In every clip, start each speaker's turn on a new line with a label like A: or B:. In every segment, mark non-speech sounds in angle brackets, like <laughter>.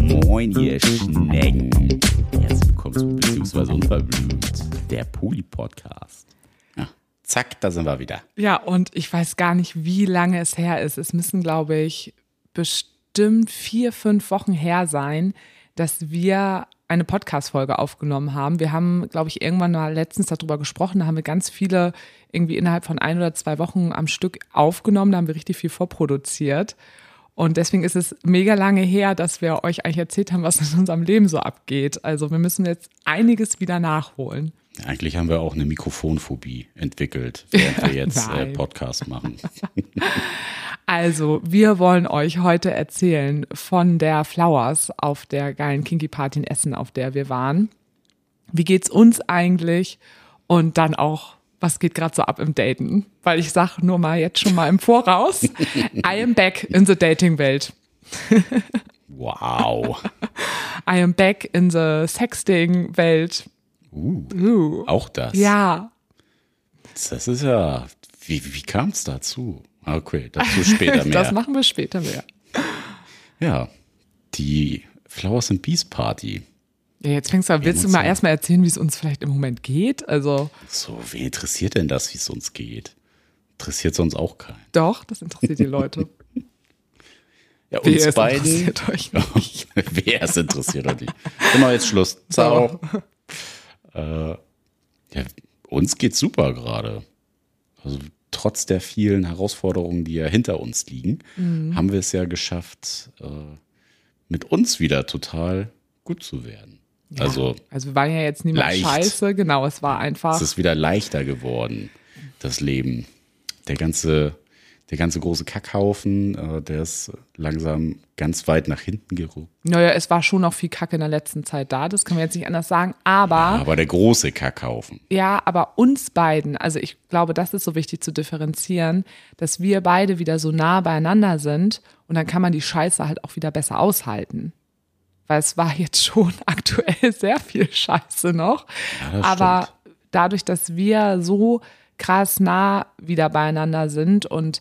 A: Moin, ihr Schnecken. Herzlich willkommen zu Beziehungsweise Unverblümt, der Poli-Podcast. Ja, zack, da sind wir wieder.
B: Ja, und ich weiß gar nicht, wie lange es her ist. Es müssen, glaube ich, bestimmt vier, fünf Wochen her sein, dass wir eine Podcast-Folge aufgenommen haben. Wir haben, glaube ich, irgendwann mal letztens darüber gesprochen. Da haben wir ganz viele irgendwie innerhalb von ein oder zwei Wochen am Stück aufgenommen. Da haben wir richtig viel vorproduziert. Und deswegen ist es mega lange her, dass wir euch eigentlich erzählt haben, was in unserem Leben so abgeht. Also wir müssen jetzt einiges wieder nachholen.
A: Eigentlich haben wir auch eine Mikrofonphobie entwickelt, <laughs> während wir jetzt äh, Podcast machen. <laughs>
B: Also, wir wollen euch heute erzählen von der Flowers auf der geilen Kinky Party in Essen, auf der wir waren. Wie geht's uns eigentlich? Und dann auch, was geht gerade so ab im Daten? Weil ich sag nur mal jetzt schon mal im Voraus, <laughs> I am back in the Dating-Welt.
A: wow. <laughs>
B: I am back in the Sexting-Welt.
A: Uh, uh. Auch das?
B: Ja.
A: Das ist ja, wie, wie kam es dazu? Okay, dazu später <laughs> mehr.
B: das machen wir später mehr.
A: Ja, die Flowers and Bees Party.
B: Jetzt fängst du an, willst du mal erstmal erzählen, wie es uns vielleicht im Moment geht? Also.
A: So, wen interessiert denn das, wie es uns geht? Interessiert es uns auch keinen.
B: Doch, das interessiert die Leute. <laughs>
A: ja, uns Wer beiden. Interessiert euch <laughs> nicht. Wer es interessiert euch nicht. Genau, jetzt Schluss. <laughs> Ciao. Äh, ja, uns geht's super gerade. Also trotz der vielen Herausforderungen, die ja hinter uns liegen, mhm. haben wir es ja geschafft, äh, mit uns wieder total gut zu werden. Ja, also,
B: also wir waren ja jetzt niemand leicht. scheiße, genau, es war einfach.
A: Es ist wieder leichter geworden, das Leben. Der ganze der ganze große Kackhaufen, äh, der ist langsam ganz weit nach hinten gerückt.
B: Naja, es war schon noch viel Kacke in der letzten Zeit da, das kann man jetzt nicht anders sagen, aber. Ja,
A: aber der große Kackhaufen.
B: Ja, aber uns beiden, also ich glaube, das ist so wichtig zu differenzieren, dass wir beide wieder so nah beieinander sind und dann kann man die Scheiße halt auch wieder besser aushalten. Weil es war jetzt schon <laughs> aktuell sehr viel Scheiße noch. Ja, aber stimmt. dadurch, dass wir so krass nah wieder beieinander sind. Und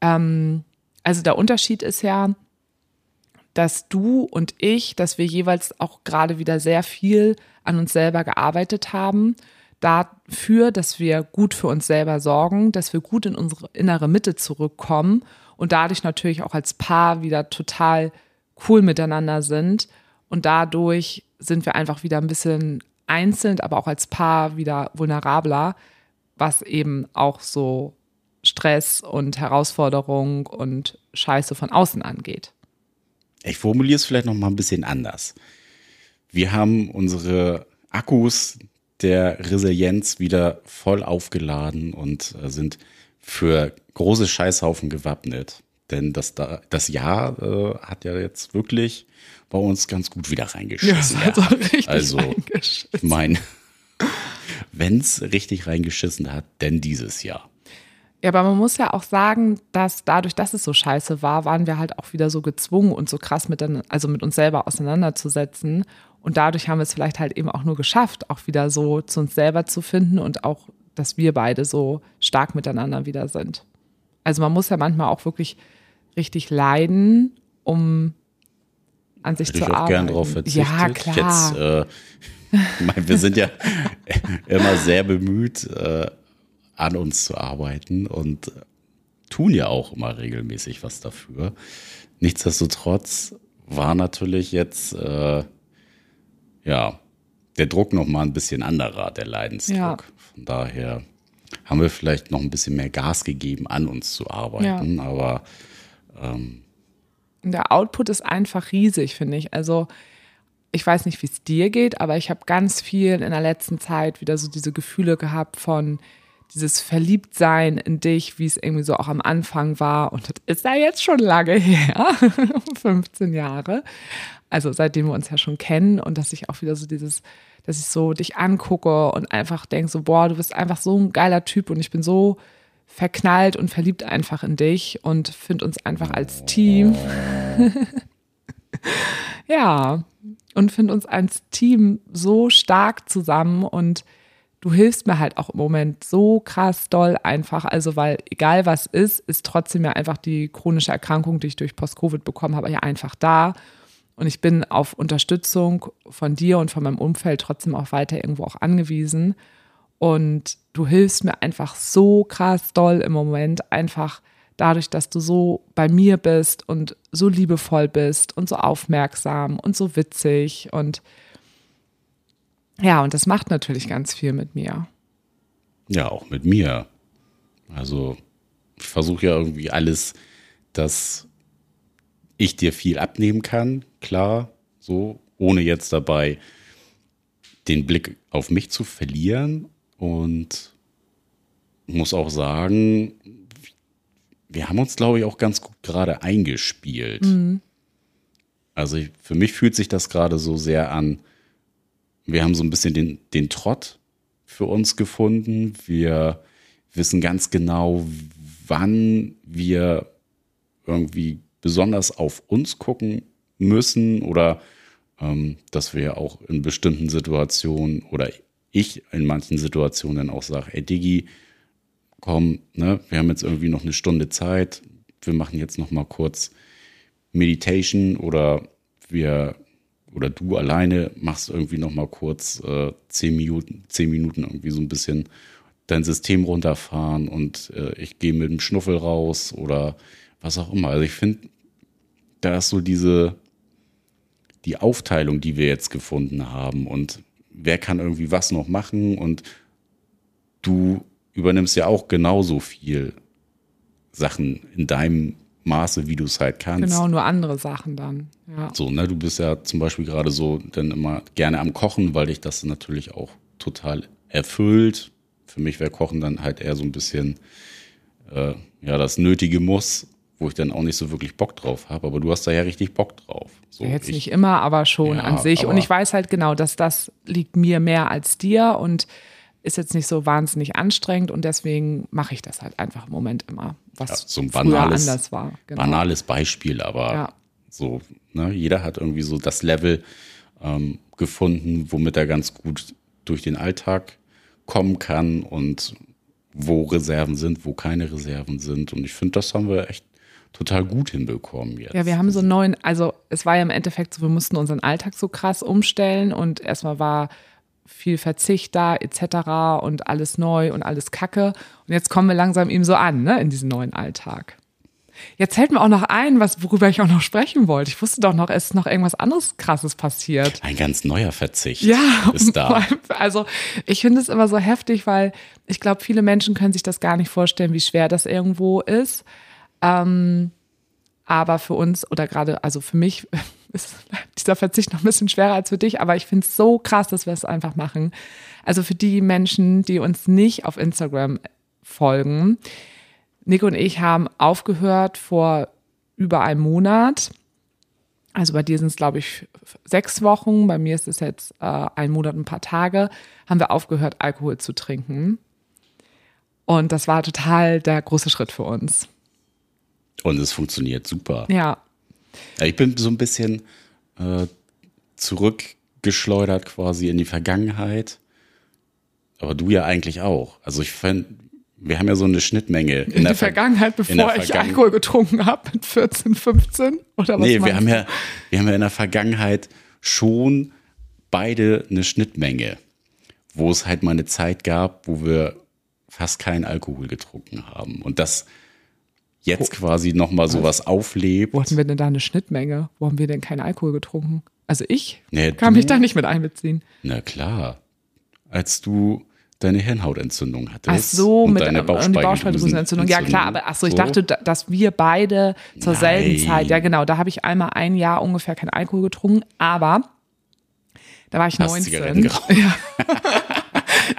B: ähm, also der Unterschied ist ja, dass du und ich, dass wir jeweils auch gerade wieder sehr viel an uns selber gearbeitet haben, dafür, dass wir gut für uns selber sorgen, dass wir gut in unsere innere Mitte zurückkommen und dadurch natürlich auch als Paar wieder total cool miteinander sind. Und dadurch sind wir einfach wieder ein bisschen einzeln, aber auch als Paar wieder vulnerabler, was eben auch so Stress und Herausforderung und Scheiße von außen angeht.
A: Ich formuliere es vielleicht noch mal ein bisschen anders. Wir haben unsere Akkus der Resilienz wieder voll aufgeladen und äh, sind für große Scheißhaufen gewappnet. Denn das, das Jahr äh, hat ja jetzt wirklich bei uns ganz gut wieder reingeschissen. Ja, also, richtig also reingeschissen. ich meine, <laughs> wenn es richtig reingeschissen hat, denn dieses Jahr.
B: Ja, aber man muss ja auch sagen, dass dadurch, dass es so scheiße war, waren wir halt auch wieder so gezwungen und so krass mit, den, also mit uns selber auseinanderzusetzen. Und dadurch haben wir es vielleicht halt eben auch nur geschafft, auch wieder so zu uns selber zu finden und auch, dass wir beide so stark miteinander wieder sind. Also man muss ja manchmal auch wirklich richtig leiden, um an sich Hätte zu ich auch arbeiten.
A: gern drauf verzichtet. Ja, klar. Jetzt, äh, meine, wir sind ja <laughs> immer sehr bemüht, äh, an uns zu arbeiten und tun ja auch immer regelmäßig was dafür. Nichtsdestotrotz war natürlich jetzt äh, ja der Druck noch mal ein bisschen anderer, der Leidensdruck. Ja. Von daher haben wir vielleicht noch ein bisschen mehr Gas gegeben, an uns zu arbeiten, ja. aber ähm,
B: der Output ist einfach riesig, finde ich. Also ich weiß nicht, wie es dir geht, aber ich habe ganz viel in der letzten Zeit wieder so diese Gefühle gehabt von dieses Verliebtsein in dich, wie es irgendwie so auch am Anfang war. Und das ist ja jetzt schon lange her, <laughs> 15 Jahre. Also seitdem wir uns ja schon kennen und dass ich auch wieder so dieses, dass ich so dich angucke und einfach denke so, boah, du bist einfach so ein geiler Typ und ich bin so verknallt und verliebt einfach in dich und finde uns einfach als Team. <laughs> ja, und finde uns als Team so stark zusammen und du hilfst mir halt auch im Moment so krass doll einfach. Also, weil egal was ist, ist trotzdem ja einfach die chronische Erkrankung, die ich durch Post-Covid bekommen habe, ja einfach da. Und ich bin auf Unterstützung von dir und von meinem Umfeld trotzdem auch weiter irgendwo auch angewiesen. Und du hilfst mir einfach so krass doll im Moment, einfach dadurch, dass du so bei mir bist und so liebevoll bist und so aufmerksam und so witzig. Und ja, und das macht natürlich ganz viel mit mir.
A: Ja, auch mit mir. Also ich versuche ja irgendwie alles, dass ich dir viel abnehmen kann, klar, so, ohne jetzt dabei den Blick auf mich zu verlieren. Und muss auch sagen, wir haben uns, glaube ich, auch ganz gut gerade eingespielt. Mhm. Also ich, für mich fühlt sich das gerade so sehr an, wir haben so ein bisschen den, den Trott für uns gefunden. Wir wissen ganz genau, wann wir irgendwie besonders auf uns gucken müssen oder ähm, dass wir auch in bestimmten Situationen oder ich in manchen Situationen auch sage, ey Digi, komm, ne, wir haben jetzt irgendwie noch eine Stunde Zeit, wir machen jetzt noch mal kurz Meditation oder wir oder du alleine machst irgendwie noch mal kurz äh, zehn Minuten, zehn Minuten irgendwie so ein bisschen dein System runterfahren und äh, ich gehe mit dem Schnuffel raus oder was auch immer. Also ich finde, da ist so diese die Aufteilung, die wir jetzt gefunden haben und wer kann irgendwie was noch machen und du übernimmst ja auch genauso viel Sachen in deinem Maße, wie du es halt kannst.
B: Genau, nur andere Sachen dann. Ja.
A: So, ne, du bist ja zum Beispiel gerade so dann immer gerne am Kochen, weil dich das natürlich auch total erfüllt. Für mich wäre Kochen dann halt eher so ein bisschen äh, ja das nötige Muss, wo ich dann auch nicht so wirklich Bock drauf habe. Aber du hast da ja richtig Bock drauf. So,
B: ja, jetzt ich, nicht immer, aber schon ja, an sich. Und ich weiß halt genau, dass das liegt mir mehr als dir und ist jetzt nicht so wahnsinnig anstrengend und deswegen mache ich das halt einfach im Moment immer, was ja,
A: so ein banales, anders war. Genau. Banales Beispiel, aber ja. so, ne, jeder hat irgendwie so das Level ähm, gefunden, womit er ganz gut durch den Alltag kommen kann und wo Reserven sind, wo keine Reserven sind. Und ich finde, das haben wir echt total gut hinbekommen jetzt.
B: Ja, wir haben so einen neuen, also es war ja im Endeffekt so, wir mussten unseren Alltag so krass umstellen und erstmal war viel Verzicht da etc. und alles neu und alles Kacke. Und jetzt kommen wir langsam eben so an, ne, in diesen neuen Alltag. Jetzt fällt mir auch noch ein, was, worüber ich auch noch sprechen wollte. Ich wusste doch noch, es ist noch irgendwas anderes Krasses passiert.
A: Ein ganz neuer Verzicht
B: ja,
A: ist <laughs> da.
B: Also ich finde es immer so heftig, weil ich glaube, viele Menschen können sich das gar nicht vorstellen, wie schwer das irgendwo ist. Ähm, aber für uns oder gerade, also für mich <laughs> ist dieser Verzicht noch ein bisschen schwerer als für dich, aber ich finde es so krass, dass wir es einfach machen. Also für die Menschen, die uns nicht auf Instagram folgen, Nico und ich haben aufgehört vor über einem Monat. Also bei dir sind es, glaube ich, sechs Wochen. Bei mir ist es jetzt äh, ein Monat, ein paar Tage. Haben wir aufgehört, Alkohol zu trinken. Und das war total der große Schritt für uns.
A: Und es funktioniert super.
B: Ja.
A: ich bin so ein bisschen äh, zurückgeschleudert quasi in die Vergangenheit. Aber du ja eigentlich auch. Also ich fand, wir haben ja so eine Schnittmenge.
B: In, in der Vergangenheit, bevor der ich Alkohol getrunken habe mit 14, 15 oder was?
A: Nee, wir haben ja, wir haben ja in der Vergangenheit schon beide eine Schnittmenge, wo es halt mal eine Zeit gab, wo wir fast keinen Alkohol getrunken haben. Und das jetzt quasi nochmal sowas auflebt.
B: Wo hatten wir denn da eine Schnittmenge? Wo haben wir denn keinen Alkohol getrunken? Also ich nee, kann du, mich da nicht mit einbeziehen.
A: Na klar. Als du deine Hirnhautentzündung hattest.
B: Ach so, und mit deine Bauchspeicheldrüsenentzündung. Ja klar, aber ach so, ich dachte, dass wir beide zur Nein. selben Zeit, ja genau, da habe ich einmal ein Jahr ungefähr keinen Alkohol getrunken, aber da war ich Hast 19. <laughs> Ja.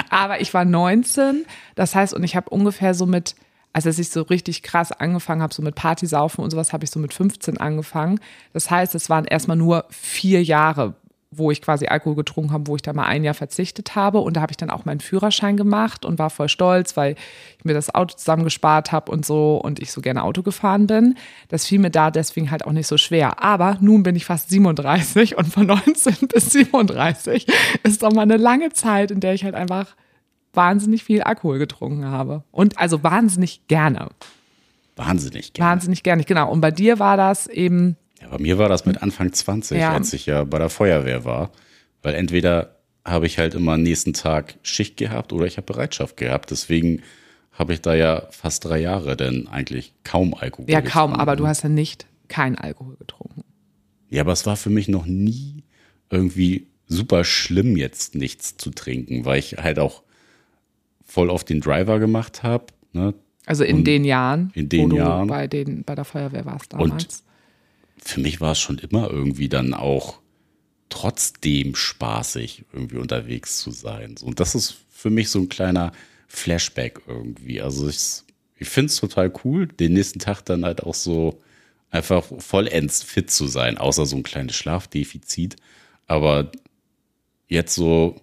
B: aber ich war 19, das heißt, und ich habe ungefähr so mit als ich so richtig krass angefangen habe, so mit Partysaufen und sowas, habe ich so mit 15 angefangen. Das heißt, es waren erstmal nur vier Jahre, wo ich quasi Alkohol getrunken habe, wo ich da mal ein Jahr verzichtet habe. Und da habe ich dann auch meinen Führerschein gemacht und war voll stolz, weil ich mir das Auto zusammengespart habe und so und ich so gerne Auto gefahren bin. Das fiel mir da deswegen halt auch nicht so schwer. Aber nun bin ich fast 37 und von 19 <laughs> bis 37 ist doch mal eine lange Zeit, in der ich halt einfach wahnsinnig viel Alkohol getrunken habe. Und also wahnsinnig gerne.
A: Wahnsinnig gerne.
B: Wahnsinnig gerne, genau. Und bei dir war das eben.
A: Ja, bei mir war das mit Anfang 20,
B: Ja.
A: als ich ja bei der Feuerwehr war. Weil entweder habe ich halt immer am nächsten Tag Schicht gehabt oder ich habe Bereitschaft gehabt. Deswegen habe ich da ja fast drei Jahre denn eigentlich kaum Alkohol
B: Ja, kaum,
A: getrunken.
B: aber du hast ja nicht kein Alkohol getrunken.
A: Ja, aber es war für mich noch nie irgendwie super schlimm, jetzt nichts zu trinken, weil ich halt auch voll auf den Driver gemacht habe. Ne?
B: Also in den Jahren,
A: in den
B: wo du
A: Jahren.
B: bei, den, bei der Feuerwehr warst
A: Und
B: damals.
A: Für mich war es schon immer irgendwie dann auch trotzdem spaßig, irgendwie unterwegs zu sein. Und das ist für mich so ein kleiner Flashback irgendwie. Also ich, ich finde es total cool, den nächsten Tag dann halt auch so einfach vollends fit zu sein, außer so ein kleines Schlafdefizit. Aber jetzt so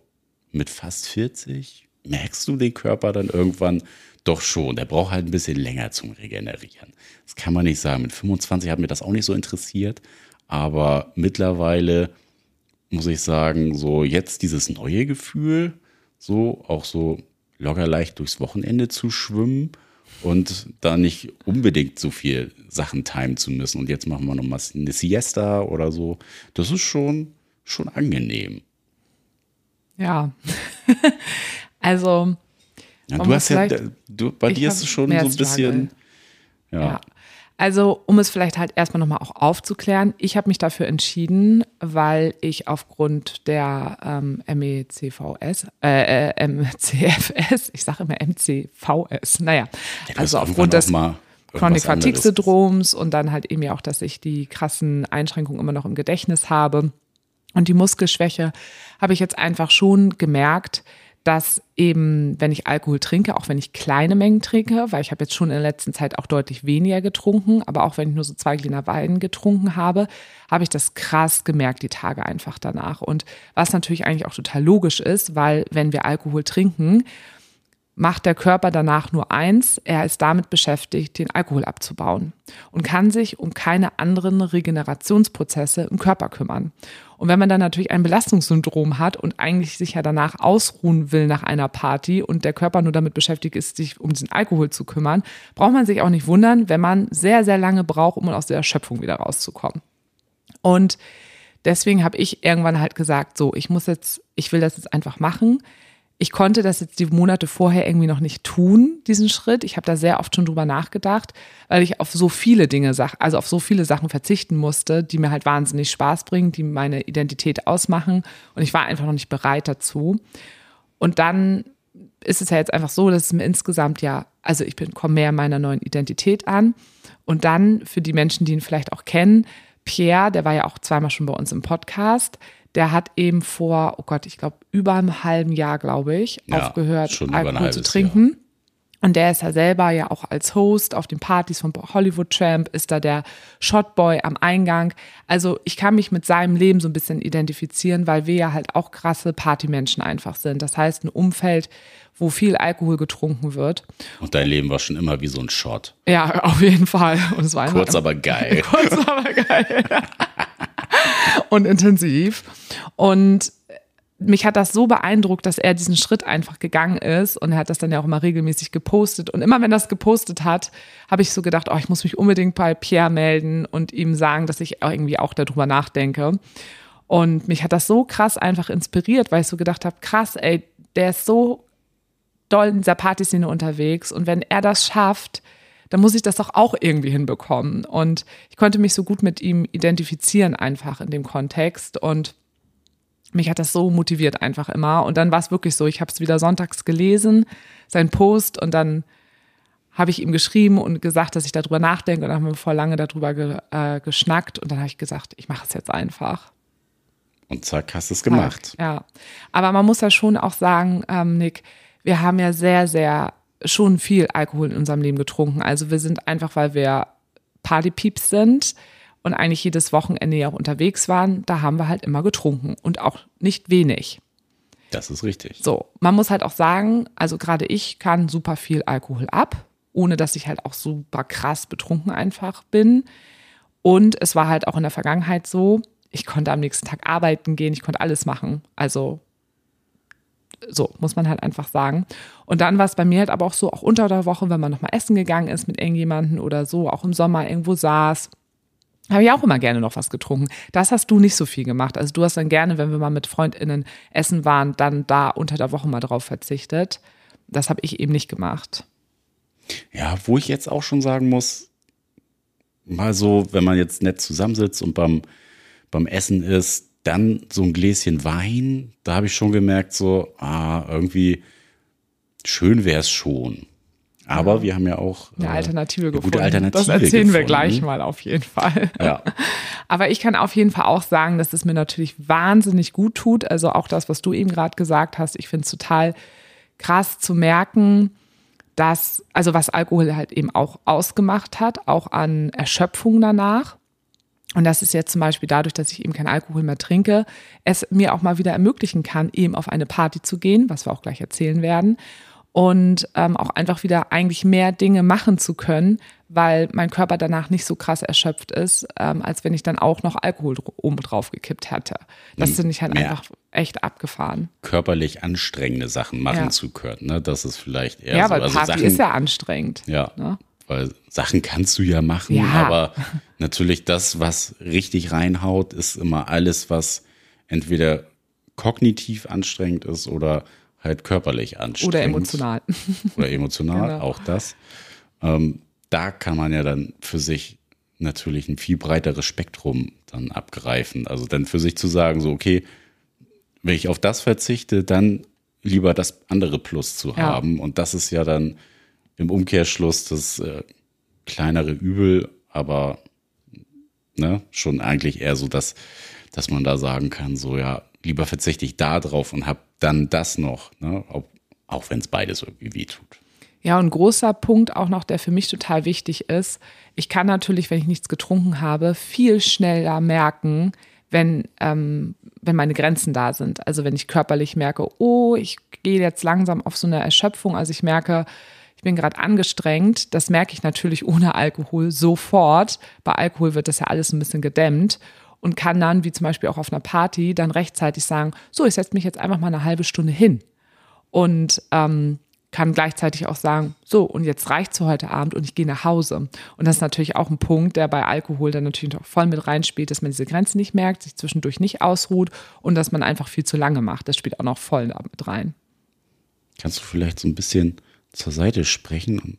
A: mit fast 40 merkst du den Körper dann irgendwann doch schon. Der braucht halt ein bisschen länger zum Regenerieren. Das kann man nicht sagen. Mit 25 hat mir das auch nicht so interessiert. Aber mittlerweile muss ich sagen, so jetzt dieses neue Gefühl, so auch so locker leicht durchs Wochenende zu schwimmen und da nicht unbedingt so viel Sachen timen zu müssen. Und jetzt machen wir noch mal eine Siesta oder so. Das ist schon, schon angenehm.
B: Ja. Also,
A: Ja, du hast ja, du, bei dir ist es schon so ein bisschen, ja,
B: ja. Also, um es vielleicht halt erstmal nochmal auch aufzuklären, ich habe mich dafür entschieden, weil ich aufgrund der ähm, MECVS, äh, äh, MCFS, ich sage immer MCVS, naja,
A: Ja,
B: also aufgrund des Chronic Fatigue. Syndroms und dann halt eben ja auch, dass ich die krassen Einschränkungen immer noch im Gedächtnis habe und die Muskelschwäche, habe ich jetzt einfach schon gemerkt, dass eben, wenn ich Alkohol trinke, auch wenn ich kleine Mengen trinke, weil ich habe jetzt schon in der letzten Zeit auch deutlich weniger getrunken, aber auch wenn ich nur so zwei Gläser Wein getrunken habe, habe ich das krass gemerkt, die Tage einfach danach. Und was natürlich eigentlich auch total logisch ist, weil wenn wir Alkohol trinken, macht der Körper danach nur eins, er ist damit beschäftigt, den Alkohol abzubauen und kann sich um keine anderen Regenerationsprozesse im Körper kümmern. Und wenn man dann natürlich ein Belastungssyndrom hat und eigentlich sich ja danach ausruhen will nach einer Party und der Körper nur damit beschäftigt ist, sich um diesen Alkohol zu kümmern, braucht man sich auch nicht wundern, wenn man sehr, sehr lange braucht, um aus der Erschöpfung wieder rauszukommen. Und deswegen habe ich irgendwann halt gesagt, so, ich muss jetzt, ich will das jetzt einfach machen. Ich konnte das jetzt die Monate vorher irgendwie noch nicht tun, diesen Schritt. Ich habe da sehr oft schon drüber nachgedacht, weil ich auf so viele Dinge, also auf so viele Sachen verzichten musste, die mir halt wahnsinnig Spaß bringen, die meine Identität ausmachen. Und ich war einfach noch nicht bereit dazu. Und dann ist es ja jetzt einfach so, dass es mir insgesamt ja, also ich bin, komme mehr in meiner neuen Identität an. Und dann für die Menschen, die ihn vielleicht auch kennen, Pierre, der war ja auch zweimal schon bei uns im Podcast, der hat eben vor, oh Gott, ich glaube, über einem halben Jahr, glaube ich,
A: Ja,
B: aufgehört, Alkohol zu trinken. Und der ist ja selber ja auch als Host auf den Partys von Hollywood Tramp, ist da der Shotboy am Eingang. Also ich kann mich mit seinem Leben so ein bisschen identifizieren, weil wir ja halt auch krasse Partymenschen einfach sind. Das heißt, ein Umfeld, wo viel Alkohol getrunken wird.
A: Und dein Leben war schon immer wie so ein Shot.
B: Ja, auf jeden Fall. Und es war
A: Kurz, aber <laughs> geil.
B: Kurz, aber geil. <laughs> <laughs> und intensiv. Und mich hat das so beeindruckt, dass er diesen Schritt einfach gegangen ist und er hat das dann ja auch immer regelmäßig gepostet. Und immer wenn er das gepostet hat, habe ich so gedacht, oh, ich muss mich unbedingt bei Pierre melden und ihm sagen, dass ich irgendwie auch darüber nachdenke. Und mich hat das so krass einfach inspiriert, weil ich so gedacht habe, krass, ey, der ist so doll in dieser Partyszene unterwegs und wenn er das schafft, dann muss ich das doch auch irgendwie hinbekommen. Und ich konnte mich so gut mit ihm identifizieren einfach in dem Kontext und mich hat das so motiviert einfach immer. Und dann war es wirklich so, ich habe es wieder sonntags gelesen, sein Post und dann habe ich ihm geschrieben und gesagt, dass ich darüber nachdenke und dann haben wir vor lange darüber ge, äh, geschnackt und dann habe ich gesagt, ich mache es jetzt einfach.
A: Und zack, hast du es gemacht.
B: Ja, aber man muss ja schon auch sagen, ähm, Nick, wir haben ja sehr, sehr schon viel Alkohol in unserem Leben getrunken. Also wir sind einfach, weil wir Partypieps sind und eigentlich jedes Wochenende ja auch unterwegs waren, da haben wir halt immer getrunken und auch nicht wenig.
A: Das ist richtig.
B: So, man muss halt auch sagen, also gerade ich kann super viel Alkohol ab, ohne dass ich halt auch super krass betrunken einfach bin. Und es war halt auch in der Vergangenheit so, ich konnte am nächsten Tag arbeiten gehen, ich konnte alles machen. Also So, muss man halt einfach sagen. Und dann war es bei mir halt aber auch so, auch unter der Woche, wenn man nochmal essen gegangen ist mit irgendjemanden oder so, auch im Sommer irgendwo saß, habe ich auch immer gerne noch was getrunken. Das hast du nicht so viel gemacht. Also du hast dann gerne, wenn wir mal mit FreundInnen essen waren, dann da unter der Woche mal drauf verzichtet. Das habe ich eben nicht gemacht.
A: Ja, wo ich jetzt auch schon sagen muss, mal so, wenn man jetzt nett zusammensitzt und beim, beim Essen ist, dann so ein Gläschen Wein, da habe ich schon gemerkt, so, ah, irgendwie schön wäre es schon. Aber ja. wir haben ja auch
B: eine Alternative
A: äh,
B: gefunden.
A: Gute Alternative
B: das erzählen
A: gefunden.
B: wir gleich mal auf jeden Fall.
A: Ja. <laughs>
B: Aber ich kann auf jeden Fall auch sagen, dass es mir natürlich wahnsinnig gut tut. Also auch das, was du eben gerade gesagt hast. Ich finde es total krass zu merken, dass, also was Alkohol halt eben auch ausgemacht hat, auch an Erschöpfung danach. Und das ist jetzt zum Beispiel dadurch, dass ich eben keinen Alkohol mehr trinke, es mir auch mal wieder ermöglichen kann, eben auf eine Party zu gehen, was wir auch gleich erzählen werden. Und ähm, auch einfach wieder eigentlich mehr Dinge machen zu können, weil mein Körper danach nicht so krass erschöpft ist, ähm, als wenn ich dann auch noch Alkohol oben drauf gekippt hätte. Das finde ich halt
A: Mehr
B: einfach echt abgefahren.
A: Körperlich anstrengende Sachen machen
B: Ja.
A: zu können. Ne? Das ist vielleicht eher
B: Ja,
A: so.
B: weil
A: Also
B: Party
A: Sachen,
B: ist ja anstrengend.
A: Ja,
B: Ne?
A: Weil Sachen kannst du ja machen,
B: Ja.
A: aber natürlich das, was richtig reinhaut, ist immer alles, was entweder kognitiv anstrengend ist oder halt körperlich anstrengend.
B: Oder emotional. <laughs>
A: Oder emotional,
B: Genau.
A: auch das. Ähm, da kann man ja dann für sich natürlich ein viel breiteres Spektrum dann abgreifen. Also dann für sich zu sagen, so, okay, wenn ich auf das verzichte, dann lieber das andere Plus zu
B: Ja.
A: haben. Und das ist ja dann im Umkehrschluss das äh, kleinere Übel, aber ne, schon eigentlich eher so, dass, dass man da sagen kann, so ja, lieber verzichte ich da drauf und habe dann das noch, ne, auch, auch wenn es beides irgendwie wehtut.
B: Ja, und großer Punkt auch noch, der für mich total wichtig ist. Ich kann natürlich, wenn ich nichts getrunken habe, viel schneller merken, wenn, ähm, wenn meine Grenzen da sind. Also wenn ich körperlich merke, oh, ich gehe jetzt langsam auf so eine Erschöpfung. Also ich merke, bin gerade angestrengt. Das merke ich natürlich ohne Alkohol sofort. Bei Alkohol wird das ja alles ein bisschen gedämmt und kann dann, wie zum Beispiel auch auf einer Party, dann rechtzeitig sagen, so, ich setze mich jetzt einfach mal eine halbe Stunde hin und ähm, kann gleichzeitig auch sagen, so, und jetzt reicht's für heute Abend und ich gehe nach Hause. Und das ist natürlich auch ein Punkt, der bei Alkohol dann natürlich auch voll mit reinspielt, dass man diese Grenze nicht merkt, sich zwischendurch nicht ausruht und dass man einfach viel zu lange macht. Das spielt auch noch voll damit rein.
A: Kannst du vielleicht so ein bisschen zur Seite sprechen und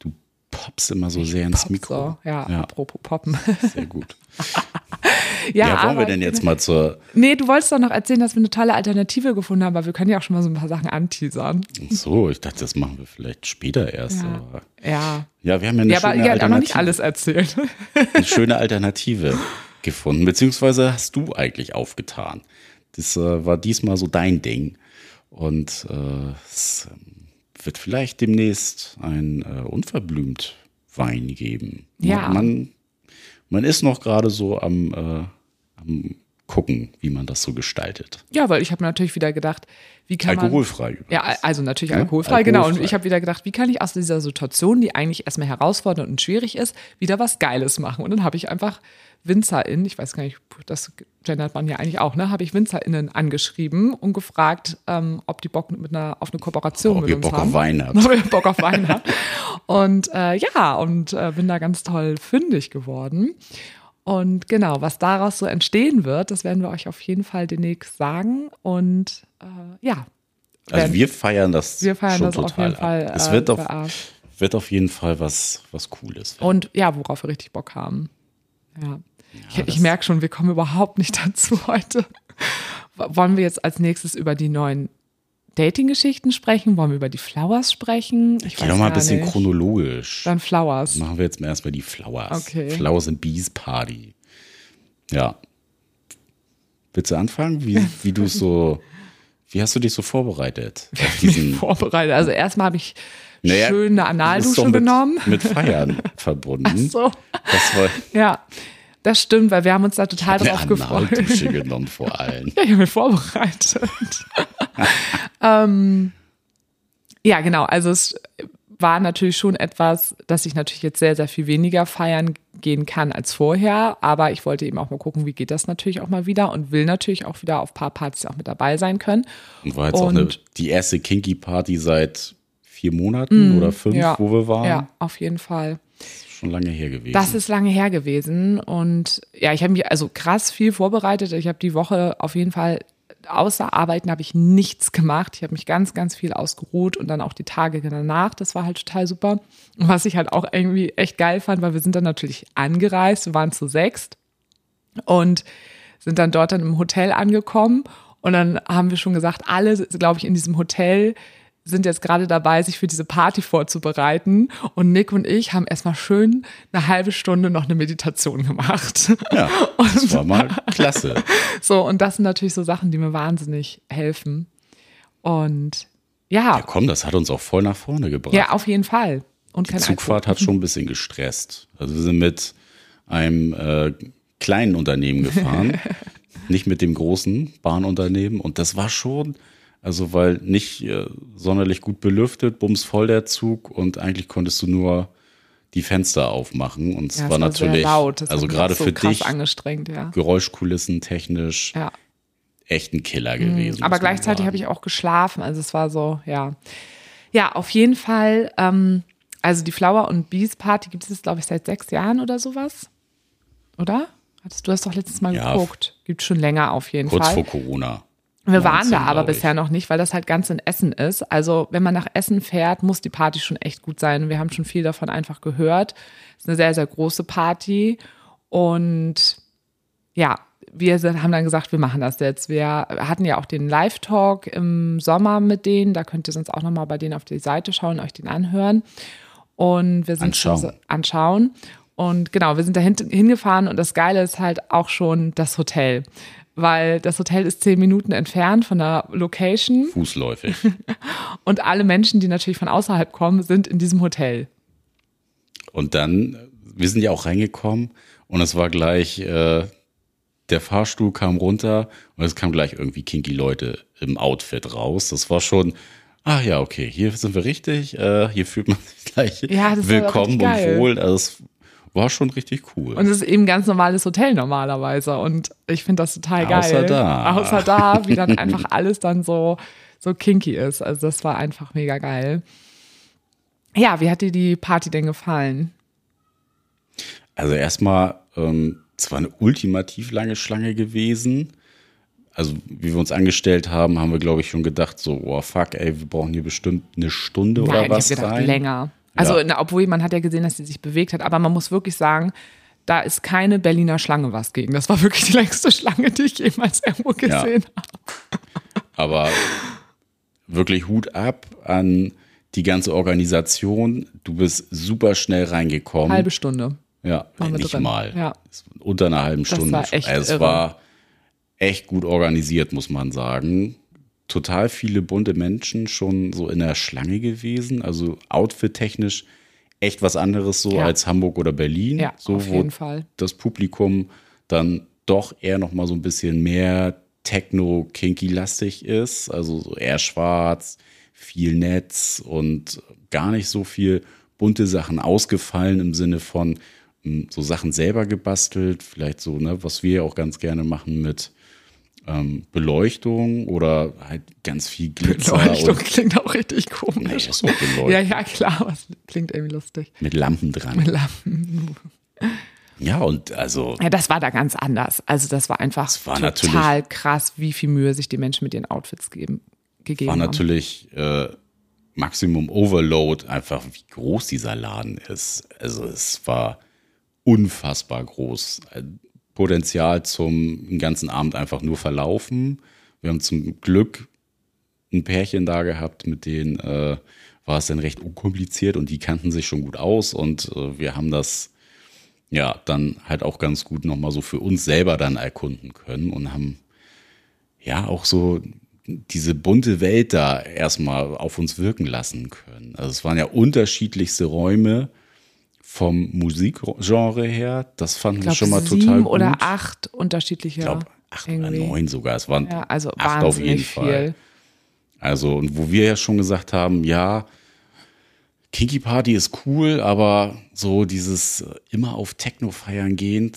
A: du poppst immer so sehr ins Mikro.
B: So, ja,
A: ja,
B: apropos Poppen.
A: sehr gut. <laughs>
B: ja,
A: Ja, wollen wir
B: aber-
A: denn jetzt mal zur,
B: Nee, du wolltest doch noch erzählen, dass wir eine tolle Alternative gefunden haben, aber wir können ja auch schon mal so ein paar Sachen anteasern.
A: so, ich dachte, das machen wir vielleicht später erst.
B: Ja.
A: Aber,
B: Ja.
A: ja, wir haben ja eine
B: Ja, aber
A: schöne
B: ihr habt auch noch nicht
A: Alternative,
B: alles erzählt. <laughs>
A: eine schöne Alternative gefunden, beziehungsweise hast du eigentlich aufgetan. Das äh, war diesmal so dein Ding. Und äh, es wird vielleicht demnächst ein äh, unverblümt Wein geben.
B: Ja.
A: Man, man ist noch gerade so am, äh, am gucken, wie man das so gestaltet.
B: Ja, weil ich habe natürlich wieder gedacht, wie kann man
A: Alkoholfrei übrigens.
B: Ja, also natürlich
A: Ja,
B: alkoholfrei, genau. Und
A: alkoholfrei.
B: ich habe wieder gedacht, wie kann ich aus dieser Situation, die eigentlich erstmal herausfordernd und schwierig ist, wieder was Geiles machen? Und dann habe ich einfach WinzerInnen, ich weiß gar nicht, das gendert man ja eigentlich auch, ne, habe ich WinzerInnen angeschrieben und gefragt, ähm, ob die Bock mit einer, auf eine Kooperation
A: Ob
B: mit
A: ihr
B: uns
A: Bock auf
B: haben.
A: Wein habt. <laughs>
B: Ob ihr Bock auf Wein habt. Und äh, ja, und äh, bin da ganz toll fündig geworden. Und genau, was daraus so entstehen wird, das werden wir euch auf jeden Fall demnächst sagen. Und äh, ja,
A: Also wir feiern das
B: wir feiern
A: schon
B: das auf
A: total
B: jeden Fall.
A: ab. Es
B: äh,
A: wird auf, wird auf jeden Fall was, was Cooles.
B: Und ja, worauf wir richtig Bock haben. Ja. ich ich
A: das-
B: merke schon, wir kommen überhaupt nicht <laughs> dazu heute. Wollen wir jetzt als nächstes über die neuen Dating-Geschichten sprechen? Wollen wir über die Flowers sprechen? Ich
A: Geh doch mal ein bisschen
B: nicht.
A: chronologisch.
B: Dann Flowers.
A: Machen wir jetzt mal erstmal die Flowers.
B: Okay.
A: Flowers and Bees Party. Ja. Willst du anfangen? Wie, wie du so, wie hast du dich so vorbereitet?
B: Vorbereitet. Also erstmal habe ich
A: Naja,
B: schön eine
A: das ist doch
B: Analdusche genommen.
A: Mit Feiern <laughs> verbunden.
B: So.
A: Das war
B: Ja, das stimmt, weil wir haben uns da total
A: eine
B: drauf gefreut.
A: Analdusche genommen vor allem. <laughs>
B: Ja, ich habe mich vorbereitet. <laughs> ähm, ja, genau. Also es war natürlich schon etwas, dass ich natürlich jetzt sehr, sehr viel weniger feiern gehen kann als vorher. Aber ich wollte eben auch mal gucken, wie geht das natürlich auch mal wieder und will natürlich auch wieder auf ein paar Partys auch mit dabei sein können.
A: Und war jetzt und, auch eine, die erste Kinky Party seit vier Monaten mm, oder fünf, ja, wo wir waren. Ja,
B: auf jeden Fall.
A: Das ist schon lange her gewesen.
B: Das ist lange her gewesen. Und ja, ich habe mich also krass viel vorbereitet. Ich habe die Woche auf jeden Fall außer Arbeiten habe ich nichts gemacht. Ich habe mich ganz, ganz viel ausgeruht und dann auch die Tage danach. Das war halt total super. Und was ich halt auch irgendwie echt geil fand, weil wir sind dann natürlich angereist, wir waren zu sechst und sind dann dort dann im Hotel angekommen. Und dann haben wir schon gesagt, alle, glaube ich, in diesem Hotel sind jetzt gerade dabei, sich für diese Party vorzubereiten. Und Nick und ich haben erstmal schön eine halbe Stunde noch eine Meditation gemacht.
A: Ja, <laughs> das war mal klasse. <laughs>
B: So, und das sind natürlich so Sachen, die mir wahnsinnig helfen. Und ja.
A: Ja, komm, das hat uns auch voll nach vorne gebracht.
B: Ja, auf jeden Fall.
A: Und die Zugfahrt hat schon ein bisschen gestresst. Also wir sind mit einem äh, kleinen Unternehmen gefahren, <laughs> nicht mit dem großen Bahnunternehmen. Und das war schon also weil nicht äh, sonderlich gut belüftet, bums voll der Zug und eigentlich konntest du nur die Fenster aufmachen und es ja, war, war natürlich laut. Das also gerade so für dich
B: angestrengt, ja.
A: Geräuschkulissen technisch ja. echt ein Killer mhm. gewesen.
B: Aber gleichzeitig habe ich auch geschlafen, also es war so ja ja auf jeden Fall. Ähm, also die Flower und Bees Party gibt es glaube ich seit sechs Jahren oder sowas, oder? du hast doch letztes Mal ja, geguckt. Gibt schon länger auf jeden
A: kurz
B: Fall.
A: Kurz vor Corona.
B: Wir waren da aber bisher noch nicht, weil das halt ganz in Essen ist. Also wenn man nach Essen fährt, muss die Party schon echt gut sein. Wir haben schon viel davon einfach gehört. Es ist eine sehr, sehr große Party. Und ja, wir haben dann gesagt, wir machen das jetzt. Wir hatten ja auch den Live-Talk im Sommer mit denen. Da könnt ihr sonst auch nochmal bei denen auf die Seite schauen, euch den anhören. Und wir sind
A: anschauen.
B: anschauen. Und genau, wir sind da hingefahren und das Geile ist halt auch schon das Hotel weil das Hotel ist zehn Minuten entfernt von der Location.
A: Fußläufig. <laughs>
B: Und alle Menschen, die natürlich von außerhalb kommen, sind in diesem Hotel.
A: Und dann, wir sind ja auch reingekommen und es war gleich, äh, der Fahrstuhl kam runter und es kam gleich irgendwie kinky Leute im Outfit raus. Das war schon, ah ja, okay, hier sind wir richtig, äh, hier fühlt man sich gleich ja, willkommen und wohl. Also es war schon richtig cool.
B: Und es ist eben ein ganz normales Hotel normalerweise. Und ich finde das total geil.
A: Außer da.
B: Außer da, wie dann einfach alles dann so, so kinky ist. Also das war einfach mega geil. Ja, wie hat dir die Party denn gefallen?
A: Also erstmal, ähm, es war eine ultimativ lange Schlange gewesen. Also wie wir uns angestellt haben, haben wir, glaube ich, schon gedacht, so, oh fuck, ey, wir brauchen hier bestimmt eine Stunde Nein, oder was
B: ich gedacht, rein. länger. Also, ja. obwohl man hat ja gesehen, dass sie sich bewegt hat, aber man muss wirklich sagen, da ist keine Berliner Schlange was gegen. Das war wirklich die längste Schlange, die ich jemals irgendwo gesehen ja. habe.
A: Aber wirklich Hut ab an die ganze Organisation. Du bist super schnell reingekommen.
B: Halbe Stunde.
A: Ja, nicht drin. mal.
B: Ja.
A: Unter einer halben Stunde.
B: Das war echt
A: es
B: irre.
A: war echt gut organisiert, muss man sagen total viele bunte Menschen schon so in der Schlange gewesen. Also outfit-technisch echt was anderes so ja. als Hamburg oder Berlin.
B: Ja,
A: so,
B: auf jeden Fall.
A: Das Publikum dann doch eher noch mal so ein bisschen mehr Techno-Kinky-lastig ist. Also so eher schwarz, viel Netz und gar nicht so viel bunte Sachen ausgefallen im Sinne von hm, so Sachen selber gebastelt. Vielleicht so, ne, was wir auch ganz gerne machen mit ähm, Beleuchtung oder halt ganz viel Glitzer.
B: Beleuchtung klingt auch richtig komisch.
A: Nee,
B: ja, ja, klar, aber es klingt irgendwie lustig.
A: Mit Lampen dran.
B: Mit Lampen. <laughs>
A: Ja, und also.
B: Ja, das war da ganz anders. Also, das war einfach das war total krass, wie viel Mühe sich die Menschen mit ihren Outfits geben, gegeben haben.
A: War natürlich äh, Maximum Overload, einfach wie groß dieser Laden ist. Also, es war unfassbar groß. Potenzial zum ganzen Abend einfach nur verlaufen. Wir haben zum Glück ein Pärchen da gehabt, mit denen äh, war es dann recht unkompliziert und die kannten sich schon gut aus und äh, wir haben das ja dann halt auch ganz gut nochmal so für uns selber dann erkunden können und haben ja auch so diese bunte Welt da erstmal auf uns wirken lassen können. Also es waren ja unterschiedlichste Räume vom Musikgenre her. Das fanden glaub, wir schon mal total gut.
B: oder acht unterschiedliche. Ich
A: glaube, acht irgendwie. oder neun sogar. Es waren
B: ja, also acht auf jeden viel. Fall.
A: Also, und wo wir ja schon gesagt haben, ja, Kinky Party ist cool, aber so dieses immer auf Techno feiern gehen,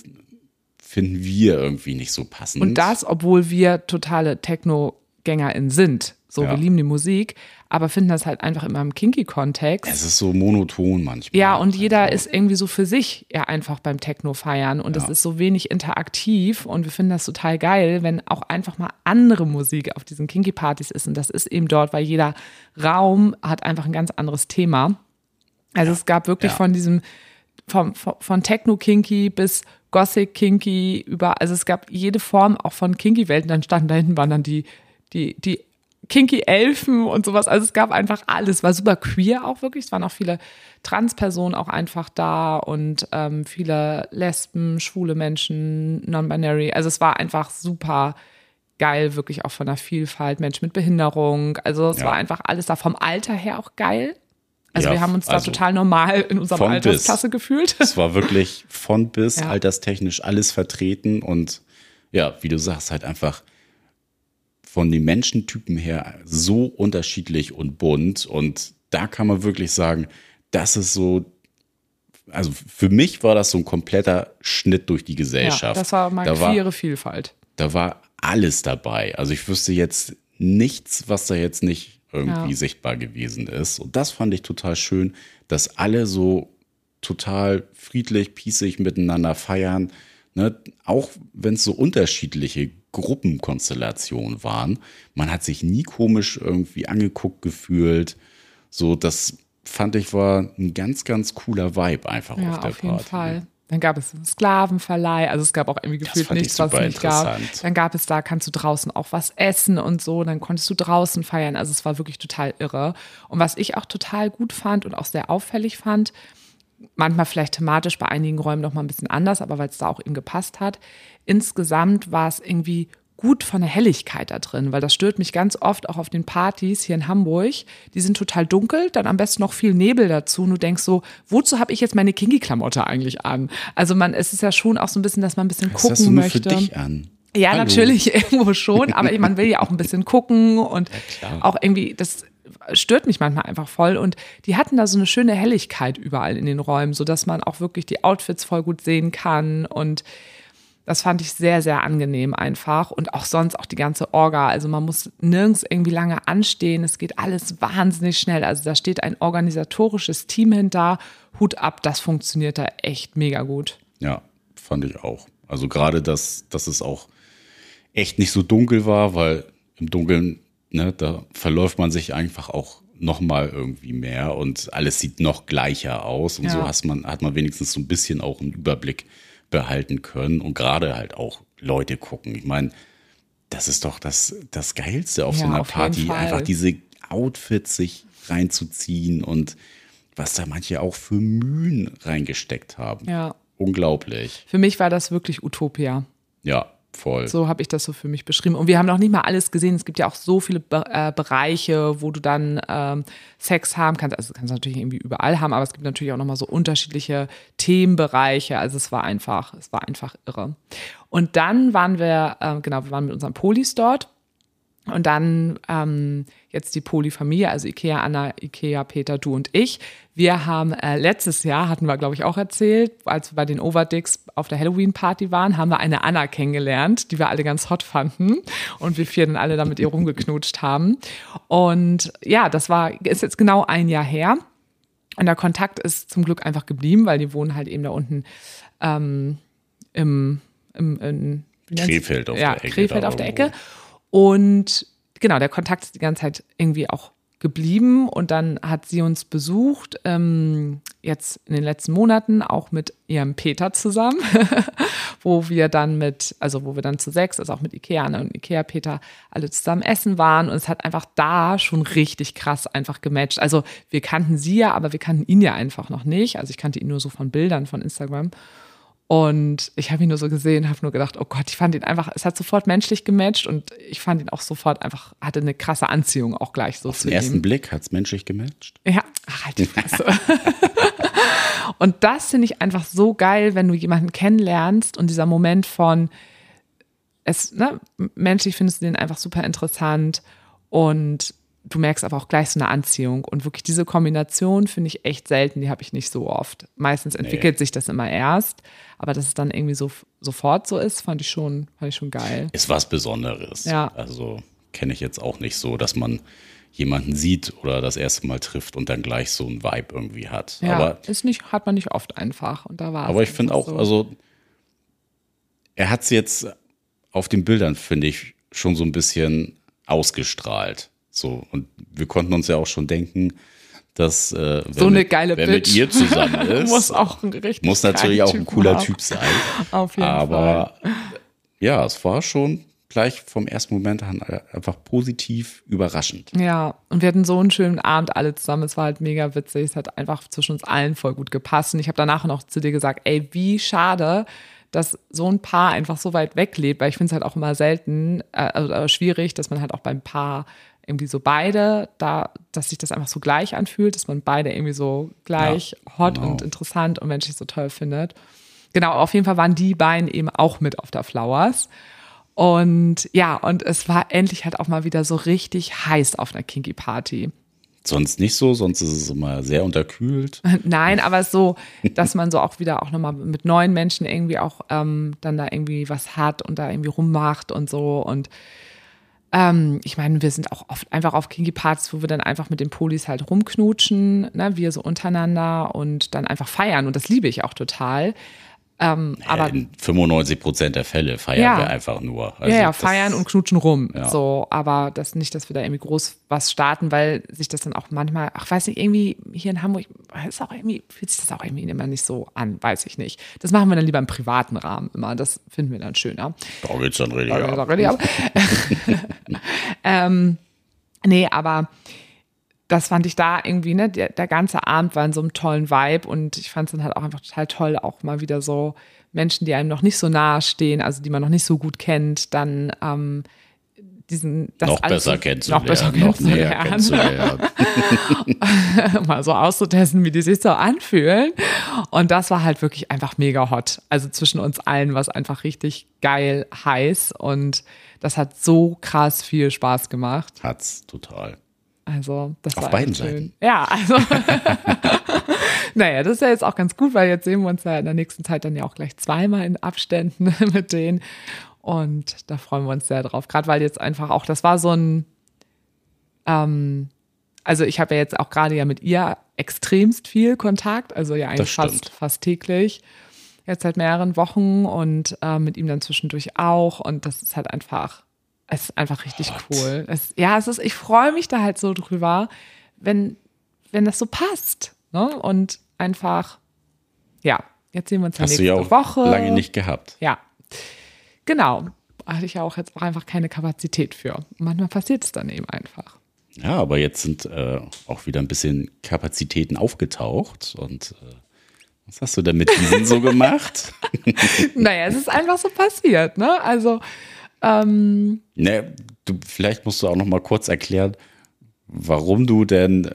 A: finden wir irgendwie nicht so passend.
B: Und das, obwohl wir totale Techno-GängerInnen sind. So,
A: Ja.
B: wir lieben die Musik, aber finden das halt einfach immer im Kinky-Kontext.
A: es ist so monoton manchmal.
B: Ja, und jeder
A: Also,
B: ist irgendwie so für sich ja einfach beim Techno feiern und es
A: Ja.
B: ist so wenig interaktiv und wir finden das total geil, wenn auch einfach mal andere Musik auf diesen Kinky Partys ist und das ist eben dort, weil jeder Raum hat einfach ein ganz anderes Thema. Also es gab wirklich
A: Ja.
B: von diesem vom, von, von Techno Kinky bis Gothic Kinky über, also es gab jede Form auch von Kinky Welten. Dann standen da hinten waren dann die die die Kinky Elfen und sowas. Also es gab einfach alles. War super queer auch wirklich. Es waren auch viele Transpersonen auch einfach da und ähm, viele Lesben, schwule Menschen, non-binary. Also es war einfach super geil, wirklich auch von der Vielfalt, Menschen mit Behinderung. Also es
A: Ja.
B: war einfach alles da vom Alter her auch geil. Also
A: Ja,
B: wir haben uns da
A: also
B: total normal in unserer. Altersklasse gefühlt.
A: Es war wirklich von bis <laughs>
B: Ja.
A: alterstechnisch alles vertreten und ja, wie du sagst, halt einfach von den Menschentypen her so unterschiedlich und bunt und da kann man wirklich sagen, das ist so, also für mich war das so ein kompletter Schnitt durch die
B: Ja,
A: Gesellschaft.
B: das war mal
A: da war,
B: queere Vielfalt.
A: da war alles dabei. Also ich wüsste jetzt nichts, was da jetzt nicht irgendwie
B: Ja.
A: sichtbar gewesen ist. Und das fand ich total schön, dass alle so total friedlich, pießig miteinander feiern. Ne? Auch wenn es so unterschiedliche Gruppenkonstellationen waren. Man hat sich nie komisch irgendwie angeguckt gefühlt. So, das fand ich war ein ganz, ganz cooler Vibe einfach
B: Ja,
A: auf der
B: auf jeden
A: Party.
B: Fall. Dann gab es einen Sklavenverleih, also es gab auch irgendwie gefühlt nichts, was es nicht gab. Dann gab es da, kannst du draußen auch was essen und so, dann konntest du draußen feiern. Also es war wirklich total irre. Und was ich auch total gut fand und auch sehr auffällig fand, manchmal vielleicht thematisch bei einigen Räumen noch mal ein bisschen anders, aber weil es da auch eben gepasst hat. Insgesamt war es irgendwie gut von der Helligkeit da drin, weil das stört mich ganz oft auch auf den Partys hier in Hamburg. Die sind total dunkel, dann am besten noch viel Nebel dazu. Und du denkst so, wozu habe ich jetzt meine Kinky-Klamotte eigentlich an? Also man, es ist ja schon auch so ein bisschen, dass man ein bisschen
A: Was
B: gucken
A: hast du nur
B: möchte.
A: für dich an?
B: Ja,
A: Hallo.
B: natürlich <laughs> irgendwo schon, aber man will ja auch ein bisschen gucken und
A: klar.
B: auch irgendwie, das stört mich manchmal einfach voll. Und die hatten da so eine schöne Helligkeit überall in den Räumen, sodass man auch wirklich die Outfits voll gut sehen kann. Und das fand ich sehr, sehr angenehm einfach. Und auch sonst auch die ganze Orga. Also man muss nirgends irgendwie lange anstehen. Es geht alles wahnsinnig schnell. Also da steht ein organisatorisches Team hinter. Hut ab, das funktioniert da echt mega gut.
A: Ja, fand ich auch. Also gerade, dass, dass es auch echt nicht so dunkel war, weil im Dunkeln, ne, da verläuft man sich einfach auch noch mal irgendwie mehr und alles sieht noch gleicher aus und
B: Ja.
A: so hat man, hat man wenigstens so ein bisschen auch einen Überblick behalten können und gerade halt auch Leute gucken. Ich meine, das ist doch das, das Geilste auf so
B: Ja,
A: einer
B: auf
A: Party, einfach diese Outfits sich reinzuziehen und was da manche auch für Mühen reingesteckt haben.
B: Ja.
A: Unglaublich.
B: Für mich war das wirklich Utopia.
A: Ja, voll.
B: So habe ich das so für mich beschrieben. Und wir haben noch nicht mal alles gesehen. Es gibt ja auch so viele Be äh, Bereiche, wo du dann ähm, Sex haben kannst. Also kannst du natürlich irgendwie überall haben, aber es gibt natürlich auch noch mal so unterschiedliche Themenbereiche. Also es war einfach, es war einfach irre. Und dann waren wir, äh, genau, wir waren mit unseren Polis dort. Und dann ähm, jetzt die Polyfamilie, also Ikea, Anna, Ikea, Peter, du und ich. Wir haben äh, letztes Jahr, hatten wir, glaube ich, auch erzählt, als wir bei den Overdicks auf der Halloween-Party waren, haben wir eine Anna kennengelernt, die wir alle ganz hot fanden. Und wir vier dann alle da mit ihr rumgeknutscht haben. Und ja, das war, ist jetzt genau ein Jahr her. Und der Kontakt ist zum Glück einfach geblieben, weil die wohnen halt eben da unten ähm, im, im in?
A: Krefeld auf
B: ja,
A: der Ecke
B: Krefeld auf der
A: irgendwo.
B: Und genau, der Kontakt ist die ganze Zeit irgendwie auch geblieben und dann hat sie uns besucht, ähm, jetzt in den letzten Monaten auch mit ihrem Peter zusammen, <laughs> wo wir dann mit, also wo wir dann zu sechs, also auch mit Ikea Anna und Ikea Peter alle zusammen essen waren und es hat einfach da schon richtig krass einfach gematcht. Also wir kannten sie ja, aber wir kannten ihn ja einfach noch nicht. Also ich kannte ihn nur so von Bildern von Instagram. Und ich habe ihn nur so gesehen, habe nur gedacht, oh Gott, ich fand ihn einfach, es hat sofort menschlich gematcht und ich fand ihn auch sofort einfach, hatte eine krasse Anziehung auch gleich so
A: Auf
B: zu
A: den ersten. Blick hat es menschlich gematcht.
B: Ja, ach, halt die Fresse. <laughs> und das finde ich einfach so geil, wenn du jemanden kennenlernst und dieser Moment von, es, ne, menschlich findest du den einfach super interessant und du merkst aber auch gleich so eine Anziehung. Und wirklich diese Kombination finde ich echt selten, die habe ich nicht so oft. Meistens entwickelt nee. sich das immer erst, aber dass es dann irgendwie so sofort so ist, fand ich schon, fand ich schon geil.
A: Ist was Besonderes.
B: Ja.
A: Also kenne ich jetzt auch nicht so, dass man jemanden sieht oder das erste Mal trifft und dann gleich so ein Vibe irgendwie hat.
B: Ja,
A: aber
B: ist nicht, hat man nicht oft einfach. Und da war
A: aber ich finde auch, so. also er hat es jetzt auf den Bildern, finde ich, schon so ein bisschen ausgestrahlt. So, und wir konnten uns ja auch schon denken, dass äh,
B: so eine geile
A: wer
B: Bitch.
A: mit ihr zusammen <laughs> ist,
B: muss auch ein richtig
A: muss natürlich auch ein cooler
B: haben.
A: Typ sein.
B: Auf jeden
A: Aber
B: Fall.
A: ja, es war schon gleich vom ersten Moment an einfach positiv überraschend.
B: Ja, und wir hatten so einen schönen Abend alle zusammen. Es war halt mega witzig. Es hat einfach zwischen uns allen voll gut gepasst. Und ich habe danach noch zu dir gesagt, ey, wie schade, dass so ein Paar einfach so weit weg lebt, weil ich finde es halt auch immer selten, äh, also schwierig, dass man halt auch beim Paar irgendwie so beide, da, dass sich das einfach so gleich anfühlt, dass man beide irgendwie so gleich
A: Ja,
B: hot
A: genau.
B: und interessant und menschlich so toll findet. Genau, auf jeden Fall waren die beiden eben auch mit auf der Flowers. Und ja, und es war endlich halt auch mal wieder so richtig heiß auf einer Kinky Party.
A: Sonst nicht so, sonst ist es immer sehr unterkühlt. <laughs>
B: Nein, aber so, dass man so auch wieder auch nochmal mit neuen Menschen irgendwie auch ähm, dann da irgendwie was hat und da irgendwie rummacht und so. Und ähm, ich meine, wir sind auch oft einfach auf Kinky Partys, wo wir dann einfach mit den Polis halt rumknutschen, ne, wir so untereinander und dann einfach feiern. Und das liebe ich auch total. Ähm, aber
A: in 95 Prozent der Fälle feiern
B: Ja.
A: wir einfach nur. Also
B: ja, ja, feiern und knutschen rum.
A: Ja.
B: So, aber das nicht, dass wir da irgendwie groß was starten, weil sich das dann auch manchmal, ach, weiß nicht, irgendwie hier in Hamburg ist auch irgendwie, fühlt sich das auch irgendwie immer nicht so an, weiß ich nicht. Das machen wir dann lieber im privaten Rahmen immer. Das finden wir dann schöner.
A: Da geht's dann richtig
B: Ja.
A: ab.
B: Ja. <laughs> <laughs> ähm, nee, aber das fand ich da irgendwie, ne, der, der ganze Abend war in so einem tollen Vibe und ich fand es dann halt auch einfach total toll, auch mal wieder so Menschen, die einem noch nicht so nahe stehen, also die man noch nicht so gut kennt, dann ähm, diesen, das
A: noch
B: alles
A: besser kennenzulernen,
B: noch besser kennenzulernen. <laughs> mal so auszutesten, wie die sich so anfühlen. Und das war halt wirklich einfach mega hot. Also zwischen uns allen war es einfach richtig geil heiß und das hat so krass viel Spaß gemacht.
A: Hat's total.
B: Also das
A: Auf
B: war
A: beiden
B: schön.
A: Seiten.
B: Ja, also <laughs> naja, das ist ja jetzt auch ganz gut, weil jetzt sehen wir uns ja in der nächsten Zeit dann ja auch gleich zweimal in Abständen <laughs> mit denen. Und da freuen wir uns sehr drauf. Gerade weil jetzt einfach auch, das war so ein, ähm, also ich habe ja jetzt auch gerade ja mit ihr extremst viel Kontakt, also ja eigentlich fast, fast täglich. Jetzt seit mehreren Wochen und äh, mit ihm dann zwischendurch auch. Und das ist halt einfach, es ist einfach richtig
A: Hot.
B: cool. Es, ja, es ist, ich freue mich da halt so drüber, wenn, wenn das so passt. Ne? Und einfach, ja, jetzt sehen wir uns ja nächste
A: du ja auch
B: Woche.
A: lange nicht gehabt.
B: Ja, genau. Hatte ich ja auch jetzt auch einfach keine Kapazität für. Manchmal passiert es dann eben einfach.
A: Ja, aber jetzt sind äh, auch wieder ein bisschen Kapazitäten aufgetaucht. Und äh, was hast du denn mit diesen so <laughs> gemacht?
B: naja, es ist einfach so passiert, ne? Also, ähm,
A: Ne, du, vielleicht musst du auch noch mal kurz erklären, warum du denn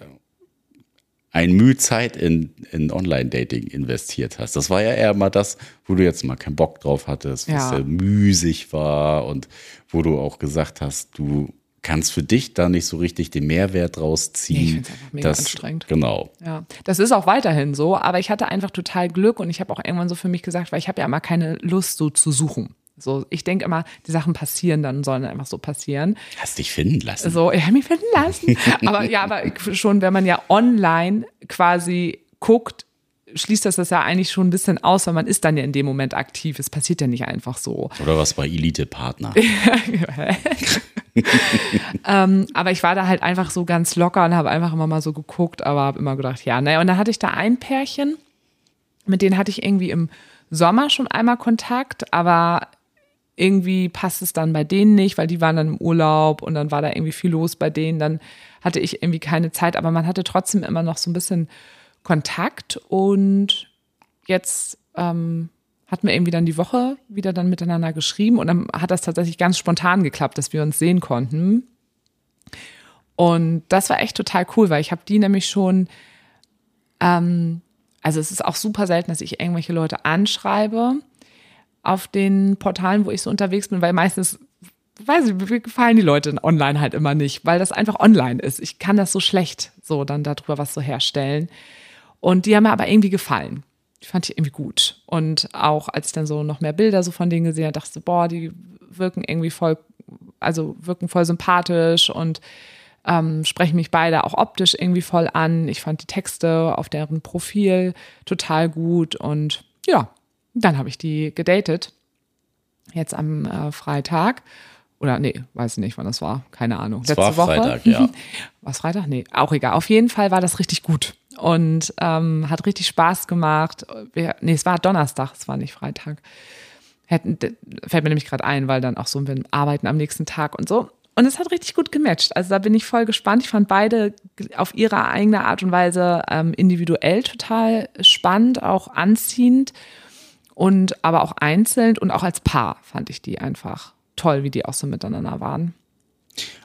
A: ein Mühe Zeit in, in Online-Dating investiert hast. Das war ja eher mal das, wo du jetzt mal keinen Bock drauf hattest, was
B: Ja.
A: müßig war und wo du auch gesagt hast, du kannst für dich da nicht so richtig den Mehrwert draus ziehen.
B: Ich mega
A: dass-
B: anstrengend.
A: Genau.
B: Ja, das ist auch weiterhin so, aber ich hatte einfach total Glück und ich habe auch irgendwann so für mich gesagt, weil ich habe ja immer keine Lust so zu suchen. So, ich denke immer, die Sachen passieren dann, sollen einfach so passieren.
A: Hast dich finden lassen.
B: So, ich habe mich finden lassen. <laughs> aber ja, aber schon, wenn man ja online quasi guckt, schließt das das ja eigentlich schon ein bisschen aus, weil man ist dann ja in dem Moment aktiv. Es passiert ja nicht einfach so.
A: Oder was bei Elite-Partner? <laughs>
B: ähm, aber ich war da halt einfach so ganz locker und habe einfach immer mal so geguckt, aber habe immer gedacht, ja, naja. Und dann hatte ich da ein Pärchen, mit denen hatte ich irgendwie im Sommer schon einmal Kontakt, aber irgendwie passt es dann bei denen nicht, weil die waren dann im Urlaub und dann war da irgendwie viel los bei denen. Dann hatte ich irgendwie keine Zeit, aber man hatte trotzdem immer noch so ein bisschen Kontakt und jetzt ähm, hatten wir irgendwie dann die Woche wieder dann miteinander geschrieben und dann hat das tatsächlich ganz spontan geklappt, dass wir uns sehen konnten. Und das war echt total cool, weil ich habe die nämlich schon, ähm, also es ist auch super selten, dass ich irgendwelche Leute anschreibe auf den Portalen, wo ich so unterwegs bin, weil meistens weiß ich, mir gefallen die Leute online halt immer nicht, weil das einfach online ist. Ich kann das so schlecht so dann darüber was so herstellen. Und die haben mir aber irgendwie gefallen. Die fand ich irgendwie gut. Und auch als ich dann so noch mehr Bilder so von denen gesehen habe, dachte ich boah, die wirken irgendwie voll, also wirken voll sympathisch und ähm, sprechen mich beide auch optisch irgendwie voll an. Ich fand die Texte auf deren Profil total gut und ja, dann habe ich die gedatet. Jetzt am äh, Freitag. Oder nee, weiß nicht, wann das war. Keine Ahnung.
A: Letzte war Woche. Freitag, ja. <laughs>
B: Was Freitag? Nee, auch egal. Auf jeden Fall war das richtig gut und ähm, hat richtig Spaß gemacht. Wir, nee, es war Donnerstag, es war nicht Freitag. Hätten, fällt mir nämlich gerade ein, weil dann auch so wir arbeiten am nächsten Tag und so. Und es hat richtig gut gematcht. Also da bin ich voll gespannt. Ich fand beide auf ihre eigene Art und Weise ähm, individuell total spannend, auch anziehend und aber auch einzeln und auch als Paar fand ich die einfach toll, wie die auch so miteinander waren.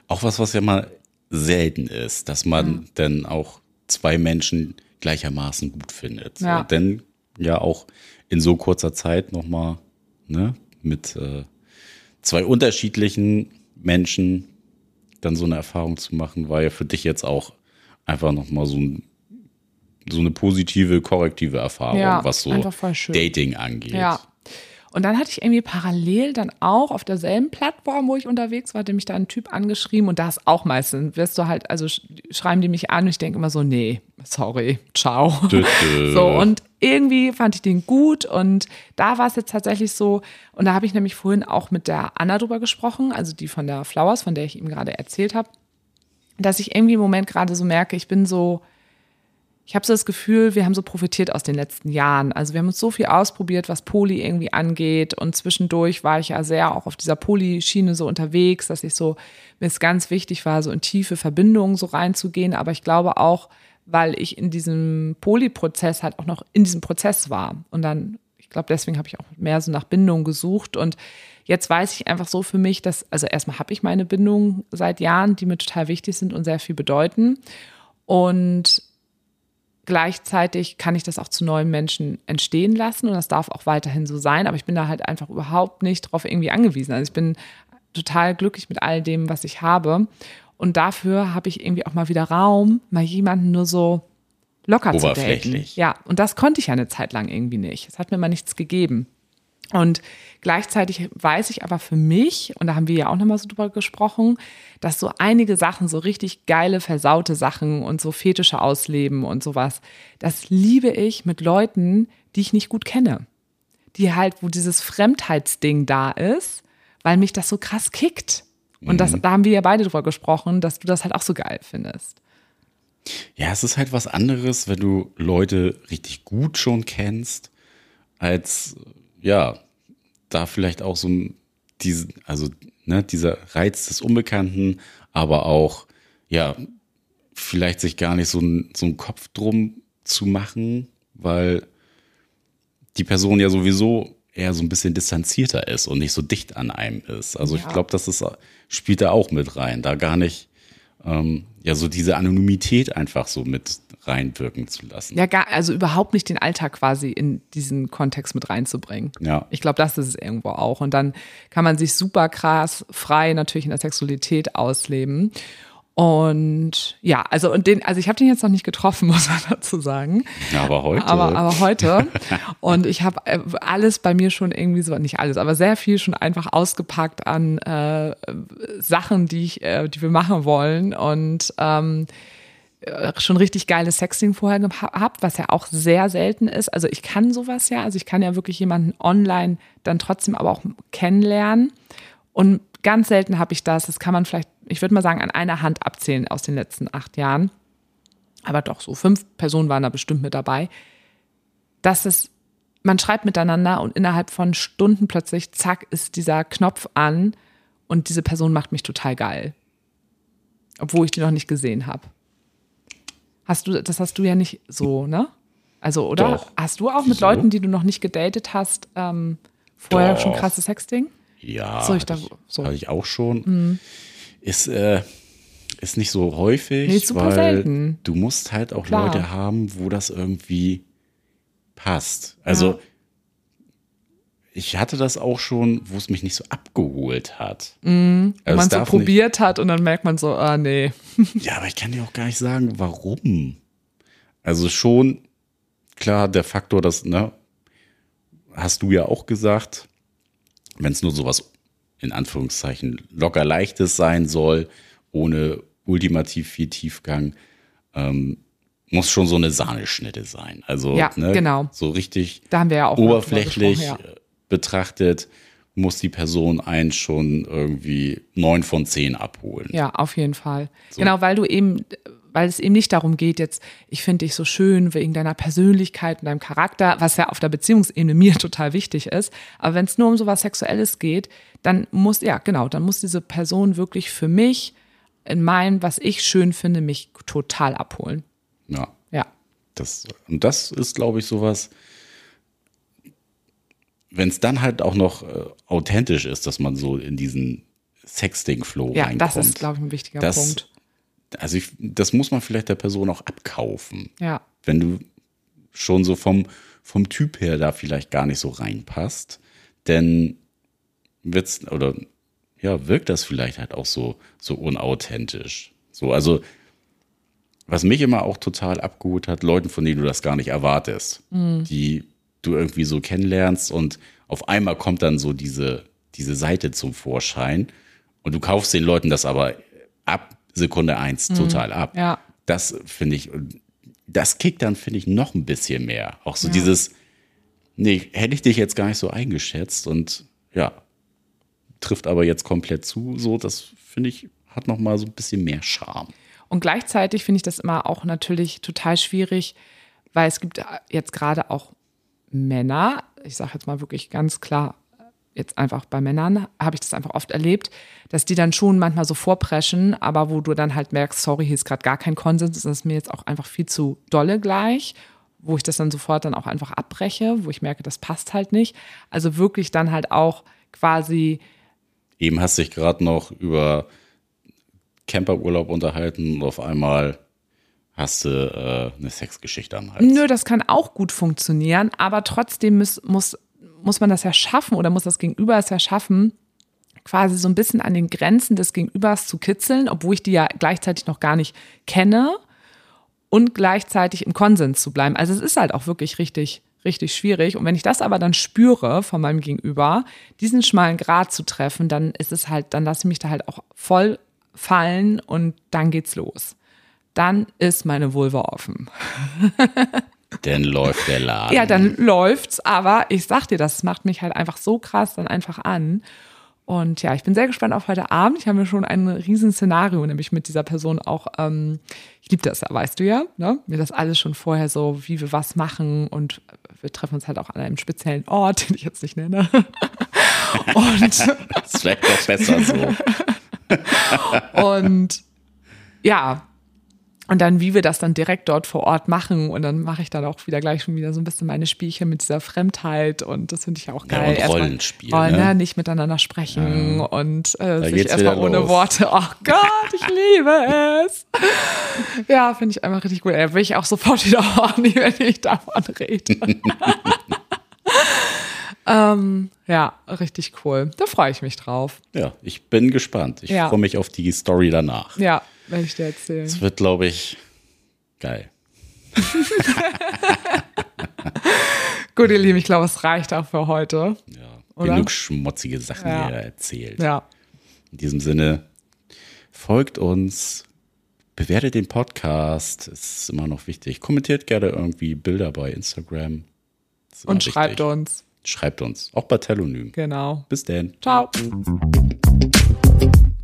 A: Auch was, was ja mal selten ist, dass man mhm. dann auch zwei Menschen gleichermaßen gut findet. Ja. Denn ja auch in so kurzer Zeit nochmal ne, mit äh, zwei unterschiedlichen Menschen dann so eine Erfahrung zu machen, war ja für dich jetzt auch einfach nochmal so, ein, so eine positive, korrektive Erfahrung, ja, was so Dating angeht.
B: Ja. Und dann hatte ich irgendwie parallel dann auch auf derselben Plattform, wo ich unterwegs war, hatte mich da ein Typ angeschrieben und da ist auch meistens, wirst du halt, also schreiben die mich an und ich denke immer so, nee, sorry, ciao. <laughs> so, und irgendwie fand ich den gut und da war es jetzt tatsächlich so, und da habe ich nämlich vorhin auch mit der Anna drüber gesprochen, also die von der Flowers, von der ich ihm gerade erzählt habe, dass ich irgendwie im Moment gerade so merke, ich bin so, ich habe so das Gefühl, wir haben so profitiert aus den letzten Jahren. Also wir haben uns so viel ausprobiert, was Poli irgendwie angeht. Und zwischendurch war ich ja sehr auch auf dieser Poli-Schiene so unterwegs, dass ich so, mir es ganz wichtig war, so in tiefe Verbindungen so reinzugehen. Aber ich glaube auch, weil ich in diesem Poli-Prozess halt auch noch in diesem Prozess war. Und dann, ich glaube, deswegen habe ich auch mehr so nach Bindung gesucht. Und jetzt weiß ich einfach so für mich, dass, also erstmal habe ich meine Bindungen seit Jahren, die mir total wichtig sind und sehr viel bedeuten. Und Gleichzeitig kann ich das auch zu neuen Menschen entstehen lassen und das darf auch weiterhin so sein. Aber ich bin da halt einfach überhaupt nicht drauf irgendwie angewiesen. Also ich bin total glücklich mit all dem, was ich habe. Und dafür habe ich irgendwie auch mal wieder Raum, mal jemanden nur so locker zu daten. Ja, und das konnte ich ja eine Zeit lang irgendwie nicht. Es hat mir mal nichts gegeben. Und gleichzeitig weiß ich aber für mich, und da haben wir ja auch nochmal so drüber gesprochen, dass so einige Sachen, so richtig geile, versaute Sachen und so Fetische ausleben und sowas, das liebe ich mit Leuten, die ich nicht gut kenne. Die halt, wo dieses Fremdheitsding da ist, weil mich das so krass kickt. Und das, mhm. da haben wir ja beide drüber gesprochen, dass du das halt auch so geil findest.
A: Ja, es ist halt was anderes, wenn du Leute richtig gut schon kennst, als ja, da vielleicht auch so ein, diese, also, ne, dieser Reiz des Unbekannten, aber auch, ja, vielleicht sich gar nicht so ein, so einen Kopf drum zu machen, weil die Person ja sowieso eher so ein bisschen distanzierter ist und nicht so dicht an einem ist. Also ja. ich glaube, das ist, spielt da auch mit rein, da gar nicht ähm, ja so diese Anonymität einfach so mit reinwirken zu lassen.
B: Ja, gar, also überhaupt nicht den Alltag quasi in diesen Kontext mit reinzubringen.
A: Ja.
B: Ich glaube, das ist es irgendwo auch. Und dann kann man sich super krass frei natürlich in der Sexualität ausleben. Und ja, also und den, also ich habe den jetzt noch nicht getroffen, <laughs> muss man dazu sagen.
A: Ja, aber heute.
B: Aber, aber heute. und ich habe äh, alles bei mir schon irgendwie so, nicht alles, aber sehr viel schon einfach ausgepackt an äh, Sachen, die ich, äh, die wir machen wollen. Und ähm, äh, schon richtig geiles Sexting vorher gehabt, was ja auch sehr selten ist. Also ich kann sowas ja, also ich kann ja wirklich jemanden online dann trotzdem aber auch kennenlernen. Und ganz selten habe ich das, das kann man vielleicht, ich würde mal sagen, an einer Hand abzählen aus den letzten acht Jahren. Aber doch, so fünf Personen waren da bestimmt mit dabei. Dass es, man schreibt miteinander und innerhalb von Stunden plötzlich, zack, ist dieser Knopf an und diese Person macht mich total geil. Obwohl ich die noch nicht gesehen habe. Hast du, das hast du ja nicht so, ne? Also, oder? Doch. Hast du auch mit so? Leuten, die du noch nicht gedatet hast, ähm, vorher Doch. schon krasses Sexting?
A: Ja, so, ich da, so. hatte ich auch schon. Mhm. Ist, äh, ist nicht so häufig, nee, weil selten. du musst halt auch Klar. Leute haben, wo das irgendwie passt. Also ja. ich hatte das auch schon, wo es mich nicht so abgeholt hat.
B: Mm, also man so probiert nicht, hat und dann merkt man so, ah nee. <laughs>
A: ja, aber ich kann dir auch gar nicht sagen, warum. Also schon, klar, der Faktor, dass, ne, hast du ja auch gesagt, wenn es nur sowas in Anführungszeichen locker leichtes sein soll, ohne ultimativ viel Tiefgang, ähm, muss schon so eine Sahneschnitte sein. Also
B: ja, ne, genau.
A: so richtig
B: da haben wir ja auch
A: oberflächlich ja. betrachtet muss die Person einen schon irgendwie neun von zehn abholen.
B: Ja, auf jeden Fall. So. Genau, weil du eben, weil es eben nicht darum geht, jetzt, ich finde dich so schön wegen deiner Persönlichkeit und deinem Charakter, was ja auf der Beziehungsebene <laughs> mir total wichtig ist. Aber wenn es nur um sowas Sexuelles geht, dann muss, ja, genau, dann muss diese Person wirklich für mich in meinem, was ich schön finde, mich total abholen.
A: Ja.
B: Ja.
A: Das, und das ist, glaube ich, sowas, wenn es dann halt auch noch äh, authentisch ist, dass man so in diesen Sexting-Flow
B: ja, reinkommt. Ja, das ist, glaube ich, ein wichtiger
A: das,
B: Punkt.
A: Also ich, das muss man vielleicht der Person auch abkaufen.
B: Ja.
A: Wenn du schon so vom, vom Typ her da vielleicht gar nicht so reinpasst, denn wird's, oder ja, wirkt das vielleicht halt auch so, so unauthentisch. So, also was mich immer auch total abgeholt hat, Leuten, von denen du das gar nicht erwartest, mhm. die du irgendwie so kennenlernst und auf einmal kommt dann so diese, diese Seite zum Vorschein und du kaufst den Leuten das aber ab Sekunde eins mhm. total ab.
B: Ja.
A: Das finde ich, das kickt dann, finde ich, noch ein bisschen mehr. Auch so ja. dieses, nee, hätte ich dich jetzt gar nicht so eingeschätzt und ja, trifft aber jetzt komplett zu, so, das finde ich, hat noch mal so ein bisschen mehr Charme.
B: Und gleichzeitig finde ich das immer auch natürlich total schwierig, weil es gibt jetzt gerade auch Männer, ich sage jetzt mal wirklich ganz klar, jetzt einfach bei Männern habe ich das einfach oft erlebt, dass die dann schon manchmal so vorpreschen, aber wo du dann halt merkst, sorry, hier ist gerade gar kein Konsens, das ist mir jetzt auch einfach viel zu dolle gleich, wo ich das dann sofort dann auch einfach abbreche, wo ich merke, das passt halt nicht. Also wirklich dann halt auch quasi.
A: Eben hast du dich gerade noch über Camperurlaub unterhalten und auf einmal hast du äh, eine Sexgeschichte am Hals.
B: Nö, das kann auch gut funktionieren, aber trotzdem muss, muss, muss man das ja schaffen oder muss das Gegenüber es ja schaffen, quasi so ein bisschen an den Grenzen des Gegenübers zu kitzeln, obwohl ich die ja gleichzeitig noch gar nicht kenne und gleichzeitig im Konsens zu bleiben. Also es ist halt auch wirklich richtig, richtig schwierig. Und wenn ich das aber dann spüre von meinem Gegenüber, diesen schmalen Grat zu treffen, dann ist es halt, dann lasse ich mich da halt auch voll fallen und dann geht's los. Dann ist meine Vulva offen. <laughs>
A: Dann läuft der Laden.
B: Ja, dann läuft's, aber ich sag dir, das macht mich halt einfach so krass dann einfach an. Und ja, ich bin sehr gespannt auf heute Abend. Ich habe mir schon ein riesen Szenario, nämlich mit dieser Person auch, ähm, ich liebe das ja, weißt du ja, ne? Mir das alles schon vorher so, wie wir was machen und wir treffen uns halt auch an einem speziellen Ort, <laughs> den ich jetzt nicht nenne. <laughs>
A: und das ist vielleicht doch besser so. <laughs>
B: und ja, und dann, wie wir das dann direkt dort vor Ort machen. Und dann mache ich dann auch wieder gleich schon wieder so ein bisschen meine Spielchen mit dieser Fremdheit. Und das finde ich auch geil.
A: Ja, und Rollenspiel.
B: Erstmal, ne? Nicht miteinander sprechen ja. und äh, sich erstmal ohne los. Worte. <laughs> Oh Gott, ich liebe es. ja, finde ich einfach richtig gut. Da bin ich auch sofort wieder horny, <laughs> wenn ich davon rede. <laughs> ähm, ja, richtig cool. Da freue ich mich drauf.
A: Ja, ich bin gespannt. Ich ja. freue mich auf die Story danach.
B: Ja, werde ich dir erzählen.
A: Es wird, glaube ich, geil. <laughs>
B: Gut, ihr Lieben, ich glaube, es reicht auch für heute.
A: Ja, oder? genug schmutzige Sachen ja. hier erzählt.
B: Ja.
A: In diesem Sinne, folgt uns, bewertet den Podcast, ist immer noch wichtig. Kommentiert gerne irgendwie Bilder bei Instagram.
B: Und schreibt uns.
A: Schreibt uns, auch bei Telonym.
B: Genau.
A: Bis dann.
B: Ciao.